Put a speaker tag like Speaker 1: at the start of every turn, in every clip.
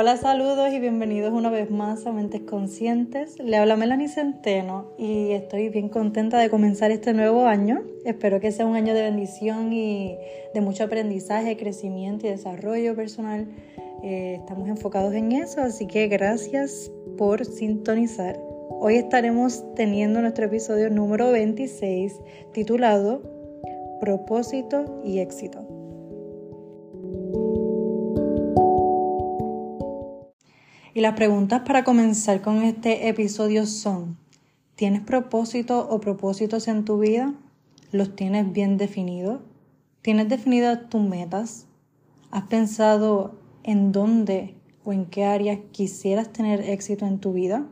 Speaker 1: Hola, saludos y bienvenidos una vez más a Mentes Conscientes. Le habla Melanie Centeno y estoy bien contenta de comenzar este nuevo año. Espero que sea un año de bendición y de mucho aprendizaje, crecimiento y desarrollo personal. Eh, estamos enfocados en eso, así que gracias por sintonizar. Hoy estaremos teniendo nuestro episodio número 26 titulado Propósito y éxito. Y las preguntas para comenzar con este episodio son, ¿tienes propósito o propósitos en tu vida? ¿Los tienes bien definidos? ¿Tienes definidas tus metas? ¿Has pensado en dónde o en qué áreas quisieras tener éxito en tu vida?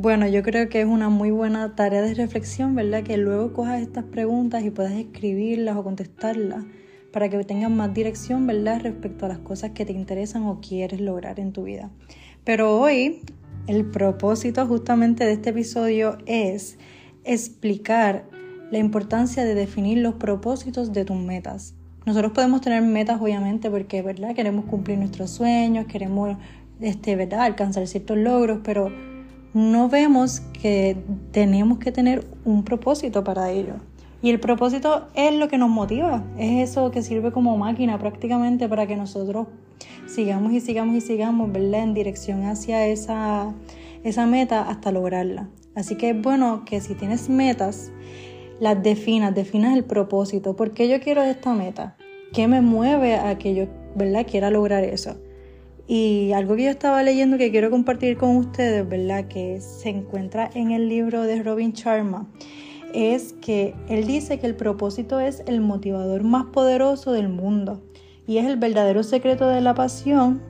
Speaker 1: Bueno, yo creo que es una muy buena tarea de reflexión, ¿verdad? Que luego cojas estas preguntas y puedas escribirlas o contestarlas para que tengas más dirección, ¿verdad? Respecto a las cosas que te interesan o quieres lograr en tu vida. Pero hoy el propósito justamente de este episodio es explicar la importancia de definir los propósitos de tus metas. Nosotros podemos tener metas, obviamente, porque, ¿verdad? Queremos cumplir nuestros sueños, queremos, este, ¿verdad? Alcanzar ciertos logros, pero no vemos que tenemos que tener un propósito para ello. Y el propósito es lo que nos motiva, es eso que sirve como máquina prácticamente para que nosotros sigamos y sigamos y sigamos, ¿verdad? En dirección hacia esa, esa meta hasta lograrla. Así que es bueno que si tienes metas, las definas, definas el propósito. ¿Por qué yo quiero esta meta? ¿Qué me mueve a que yo, ¿verdad? Quiera lograr eso. Y algo que yo estaba leyendo que quiero compartir con ustedes, ¿verdad? Que se encuentra en el libro de Robin Sharma, es que él dice que el propósito es el motivador más poderoso del mundo y es el verdadero secreto de la pasión.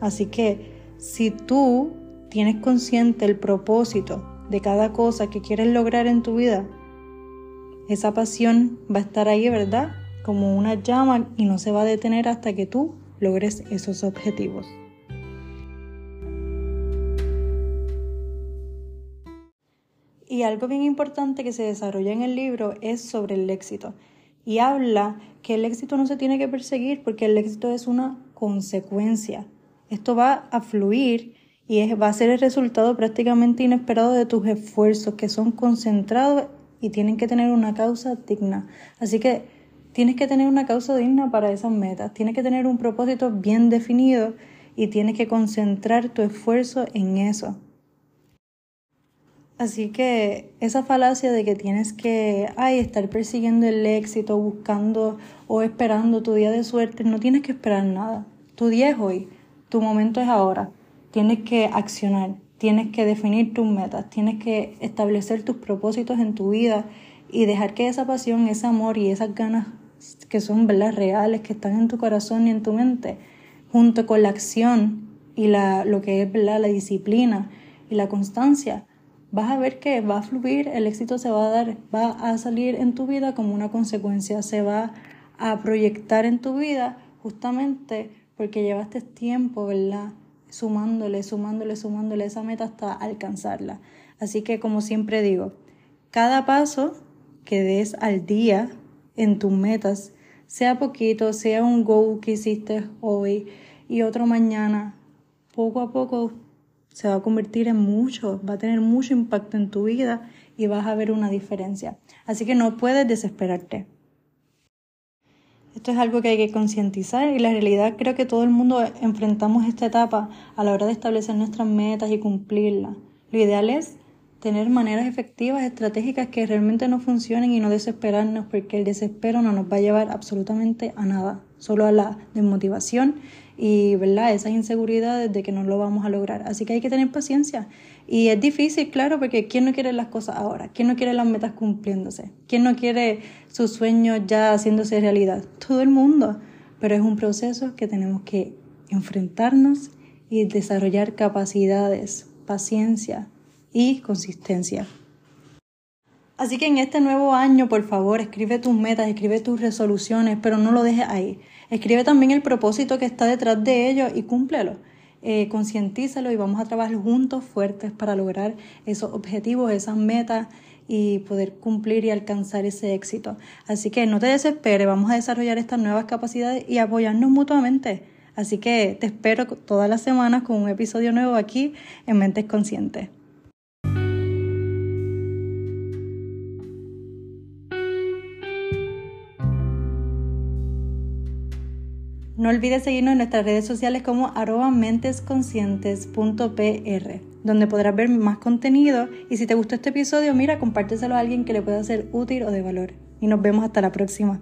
Speaker 1: Así que si tú tienes consciente el propósito de cada cosa que quieres lograr en tu vida, esa pasión va a estar ahí, ¿verdad? Como una llama y no se va a detener hasta que tú logres esos objetivos. Y algo bien importante que se desarrolla en el libro es sobre el éxito. Y habla que el éxito no se tiene que perseguir porque el éxito es una consecuencia. Esto va a fluir y va a ser el resultado prácticamente inesperado de tus esfuerzos que son concentrados y tienen que tener una causa digna. Así que tienes que tener una causa digna para esas metas, tienes que tener un propósito bien definido y tienes que concentrar tu esfuerzo en eso. Así que esa falacia de que tienes que ay, estar persiguiendo el éxito, buscando o esperando tu día de suerte, no tienes que esperar nada. Tu día es hoy, tu momento es ahora. Tienes que accionar, tienes que definir tus metas, tienes que establecer tus propósitos en tu vida y dejar que esa pasión, ese amor y esas ganas que son ¿verdad? reales, que están en tu corazón y en tu mente, junto con la acción y la, lo que es ¿verdad? la disciplina y la constancia, vas a ver que va a fluir, el éxito se va a dar, va a salir en tu vida como una consecuencia, se va a proyectar en tu vida justamente porque llevaste tiempo, ¿verdad? Sumándole, sumándole, sumándole esa meta hasta alcanzarla. Así que como siempre digo, cada paso que des al día en tus metas, sea poquito, sea un go que hiciste hoy y otro mañana, poco a poco se va a convertir en mucho, va a tener mucho impacto en tu vida y vas a ver una diferencia. Así que no puedes desesperarte. Esto es algo que hay que concientizar y la realidad creo que todo el mundo enfrentamos esta etapa a la hora de establecer nuestras metas y cumplirlas. Lo ideal es tener maneras efectivas, estratégicas que realmente no funcionen y no desesperarnos porque el desespero no nos va a llevar absolutamente a nada, solo a la desmotivación y ¿verdad? esas inseguridades de que no lo vamos a lograr. Así que hay que tener paciencia. Y es difícil, claro, porque ¿quién no quiere las cosas ahora? ¿Quién no quiere las metas cumpliéndose? ¿Quién no quiere sus sueños ya haciéndose realidad? Todo el mundo. Pero es un proceso que tenemos que enfrentarnos y desarrollar capacidades, paciencia y consistencia. Así que en este nuevo año, por favor, escribe tus metas, escribe tus resoluciones, pero no lo dejes ahí. Escribe también el propósito que está detrás de ello y cúmplelo. Eh, concientízalo y vamos a trabajar juntos fuertes para lograr esos objetivos, esas metas y poder cumplir y alcanzar ese éxito. Así que no te desesperes, vamos a desarrollar estas nuevas capacidades y apoyarnos mutuamente. Así que te espero todas las semanas con un episodio nuevo aquí en Mentes Conscientes. No olvides seguirnos en nuestras redes sociales como mentesconscientes.pr, donde podrás ver más contenido y si te gustó este episodio, mira, compárteselo a alguien que le pueda ser útil o de valor. Y nos vemos hasta la próxima.